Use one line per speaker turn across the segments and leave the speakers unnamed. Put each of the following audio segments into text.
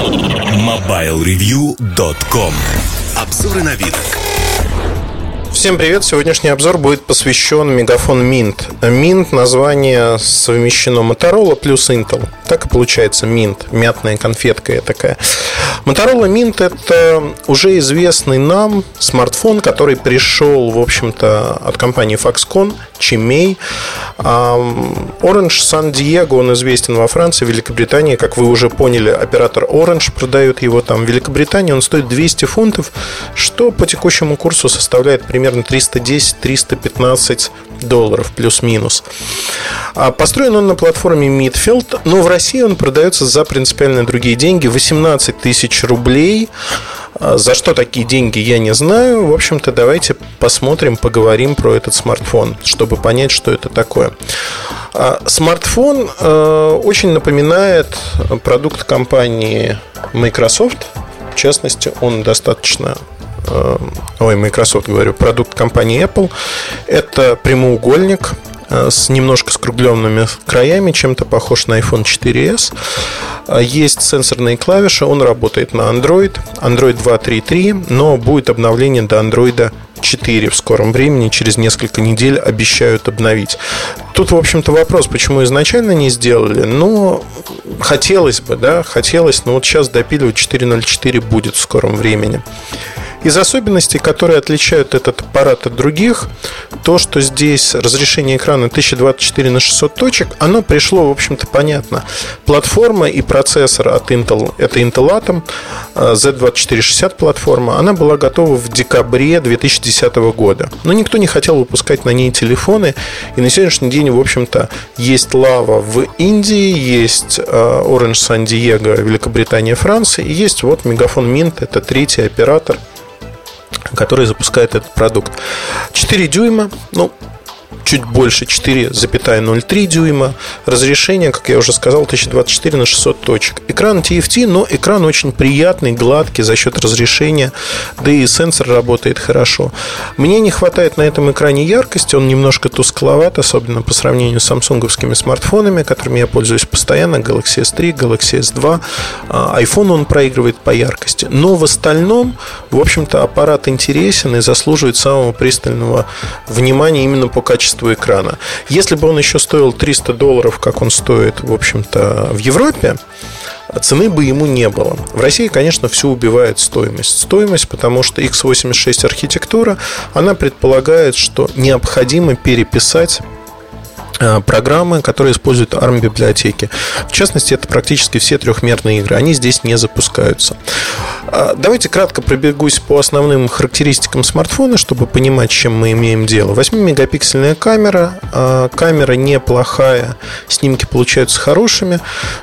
MobileReview.com Обзоры вид.
Всем привет! Сегодняшний обзор будет посвящен Мегафон Mint. Mint название совмещено Motorola плюс Intel. Так и получается Mint, мятная конфетка такая. Motorola Mint это уже известный нам смартфон, который пришел, в общем-то, от компании Foxconn, Chimay. Orange San Diego, он известен во Франции, Великобритании. Как вы уже поняли, оператор Orange продает его там. В Великобритании он стоит 200 фунтов, что по текущему курсу составляет примерно 310-315 долларов плюс-минус. А построен он на платформе Midfield, но в России он продается за принципиально другие деньги. 18 тысяч рублей. А за что такие деньги, я не знаю. В общем-то, давайте посмотрим, поговорим про этот смартфон, чтобы понять, что это такое. А смартфон э, очень напоминает продукт компании Microsoft. В частности, он достаточно ой, Microsoft говорю, продукт компании Apple. Это прямоугольник Э, с немножко скругленными краями, чем-то похож на iPhone 4s. Э, есть сенсорные клавиши, он работает на Android, Android 2.3.3, но будет обновление до Android 4 в скором времени, через несколько недель обещают обновить. Тут, в общем-то, вопрос, почему изначально не сделали. Но хотелось бы, да, хотелось, но вот сейчас допиливать 4.0.4 будет в скором времени. Из особенностей, которые отличают этот аппарат от других, то, что здесь разрешение экрана 1024 на 600 точек, оно пришло, в общем-то, понятно. Платформа и процессор от Intel, это Intel Atom, э, Z2460 платформа, она была готова в декабре 2010 года. Но никто не хотел выпускать на ней телефоны, и на сегодняшний день, в общем-то, есть Lava в Индии, есть э, Orange San Diego, Великобритания, Франция, и есть вот Мегафон Mint, это третий оператор – который запускает этот продукт. 4 дюйма, ну, чуть больше 4,03 дюйма. Разрешение, как я уже сказал, 1024 на 600 точек. Экран TFT, но экран очень приятный, гладкий за счет разрешения, да и сенсор работает хорошо. Мне не хватает на этом экране яркости, он немножко тускловат, особенно по сравнению с самсунговскими смартфонами, которыми я пользуюсь постоянно, Galaxy S3, Galaxy S2. А, iPhone он проигрывает по яркости. Но в остальном, в общем-то, аппарат интересен и заслуживает самого пристального внимания именно по качеству качеству экрана. Если бы он еще стоил 300 долларов, как он стоит, в общем-то, в Европе, цены бы ему не было. В России, конечно, все убивает стоимость. Стоимость, потому что x86 архитектура, она предполагает, что необходимо переписать программы, которые используют ARM-библиотеки. В частности, это практически все трехмерные игры. Они здесь не запускаются. А, давайте кратко пробегусь по основным характеристикам смартфона, чтобы понимать, чем мы имеем дело. 8-мегапиксельная камера. А, камера неплохая. Снимки получаются хорошими,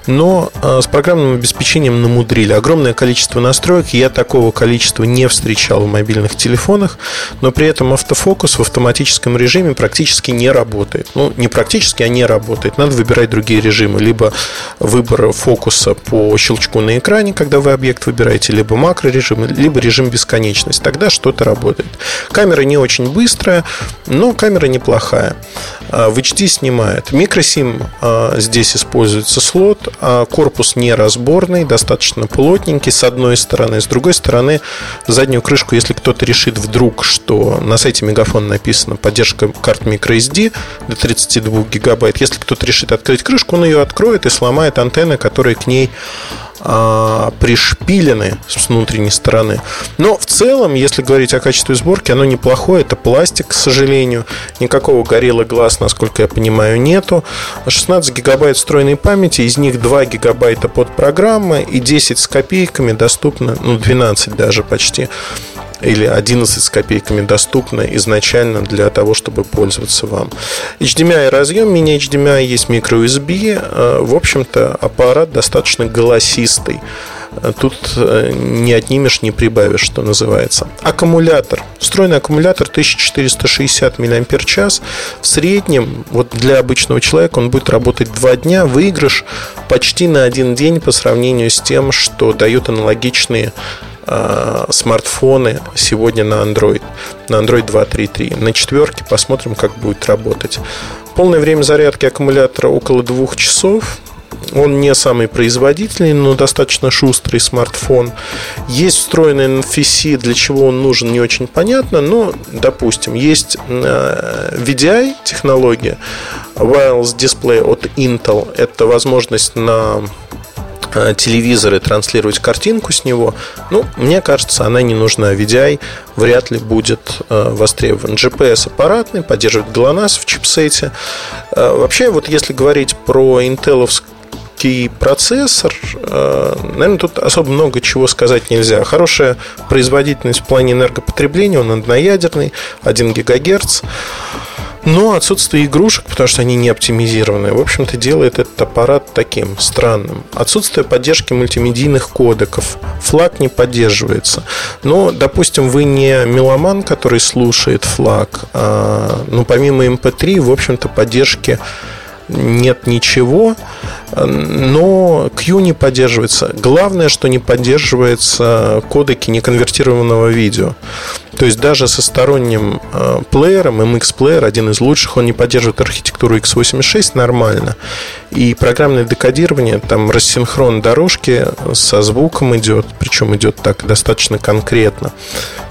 но а, с программным обеспечением намудрили. Огромное количество настроек. Я такого количества не встречал в мобильных телефонах, но при этом автофокус в автоматическом режиме практически не работает. Ну, не практически практически они работают. Надо выбирать другие режимы. Либо выбор фокуса по щелчку на экране, когда вы объект выбираете, либо макрорежим, либо режим бесконечность. Тогда что-то работает. Камера не очень быстрая, но камера неплохая. А, в HD снимает. Микросим а, здесь используется слот, а корпус не разборный, достаточно плотненький с одной стороны. С другой стороны, заднюю крышку, если кто-то решит вдруг, что на сайте Мегафон написано поддержка карт microSD до 32 2 гигабайт. Если кто-то решит открыть крышку, он ее откроет и сломает антенны, которые к ней а, пришпилены с внутренней стороны. Но в целом, если говорить о качестве сборки, оно неплохое. Это пластик, к сожалению. Никакого горелла глаз, насколько я понимаю, нету. 16 гигабайт встроенной памяти, из них 2 гигабайта под программы и 10 с копейками доступно, ну 12 даже почти или 11 с копейками доступно изначально для того, чтобы пользоваться вам. HDMI разъем, мини-HDMI, есть microUSB. Э, в общем-то, аппарат достаточно голосистый. Э, тут э, не отнимешь, не прибавишь, что называется. Аккумулятор. Встроенный аккумулятор 1460 мАч. В среднем, вот для обычного человека, он будет работать 2 дня. Выигрыш почти на один день по сравнению с тем, что дают аналогичные смартфоны сегодня на Android, на Android 2.3.3. На четверке посмотрим, как будет работать. Полное время зарядки аккумулятора около двух часов. Он не самый производительный, но достаточно шустрый смартфон. Есть встроенный NFC, для чего он нужен, не очень понятно, но, допустим, есть э, VDI технология, Wireless Display от Intel. Это возможность на э, телевизоры транслировать картинку с него, ну, мне кажется, она не нужна. VDI вряд ли будет э, востребован. GPS аппаратный, поддерживает GLONASS в чипсете. Э, вообще, вот если говорить про интеловский процессор, э, наверное, тут особо много чего сказать нельзя. Хорошая производительность в плане энергопотребления, он одноядерный, 1 ГГц. Но отсутствие игрушек, потому что они не оптимизированы, в общем-то, делает этот аппарат таким странным. Отсутствие поддержки мультимедийных кодеков. Флаг не поддерживается. Но, допустим, вы не меломан, который слушает флаг, а, ну, помимо MP3, в общем-то, поддержки нет ничего, но Q не поддерживается. Главное, что не поддерживается кодеки неконвертированного видео. То есть даже со сторонним э, плеером, MX Player, один из лучших, он не поддерживает архитектуру x86 нормально. И программное декодирование, там рассинхрон дорожки со звуком идет, причем идет так достаточно конкретно.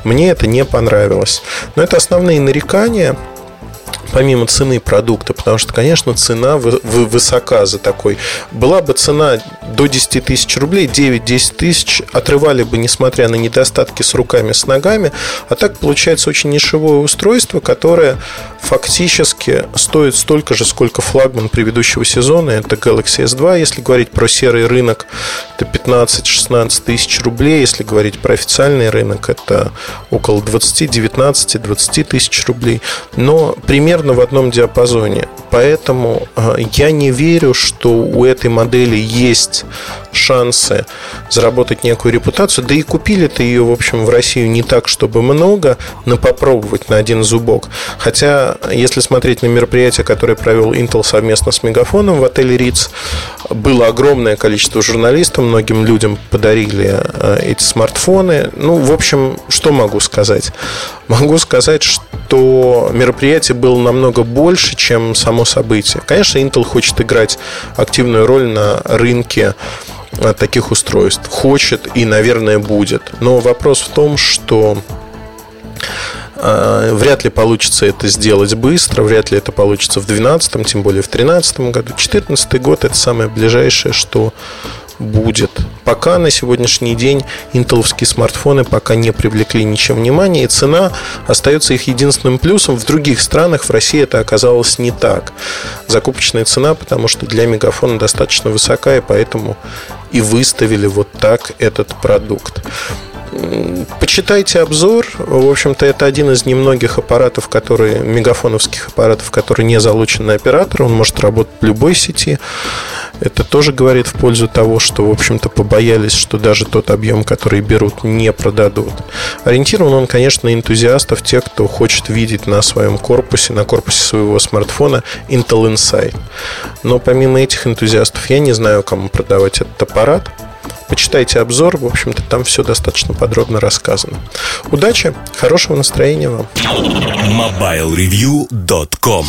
Мне это не понравилось. Но это основные нарекания – помимо цены продукта, потому что, конечно, цена высока за такой. Была бы цена до 10 тысяч рублей, 9-10 тысяч, отрывали бы, несмотря на недостатки с руками, с ногами, а так получается очень нишевое устройство, которое фактически стоит столько же, сколько флагман предыдущего сезона, это Galaxy S2, если говорить про серый рынок, это 15-16 тысяч рублей, если говорить про официальный рынок, это около 20, 19, 20 тысяч рублей, но примерно примерно в одном диапазоне. Поэтому э, я не верю, что у этой модели есть шансы заработать некую репутацию. Да и купили-то ее, в общем, в Россию не так, чтобы много, но попробовать на один зубок. Хотя, если смотреть на мероприятие, которое провел Intel совместно с Мегафоном в отеле Риц, было огромное количество журналистов, многим людям подарили э, эти смартфоны. Ну, в общем, что могу сказать? Могу сказать, что мероприятие было намного больше, чем само событие. Конечно, Intel хочет играть активную роль на рынке э, таких устройств. Хочет и, наверное, будет. Но вопрос в том, что э, Вряд ли получится это сделать быстро, вряд ли это получится в 2012, тем более в 2013 году. 2014 год это самое ближайшее, что будет. Пока на сегодняшний день интеловские смартфоны пока не привлекли ничем внимания, и цена остается их единственным плюсом. В других странах, в России это оказалось не так. Закупочная цена, потому что для мегафона достаточно высока, и поэтому и выставили вот так этот продукт. Почитайте обзор. В общем-то, это один из немногих аппаратов, которые, мегафоновских аппаратов, который не залучен на оператора. Он может работать в любой сети. Это тоже говорит в пользу того, что, в общем-то, побоялись, что даже тот объем, который берут, не продадут. Ориентирован он, конечно, на энтузиастов, тех, кто хочет видеть на своем корпусе, на корпусе своего смартфона Intel Insight. Но помимо этих энтузиастов, я не знаю, кому продавать этот аппарат. Почитайте обзор, в общем-то, там все достаточно подробно рассказано. Удачи, хорошего настроения вам.
MobileReview.com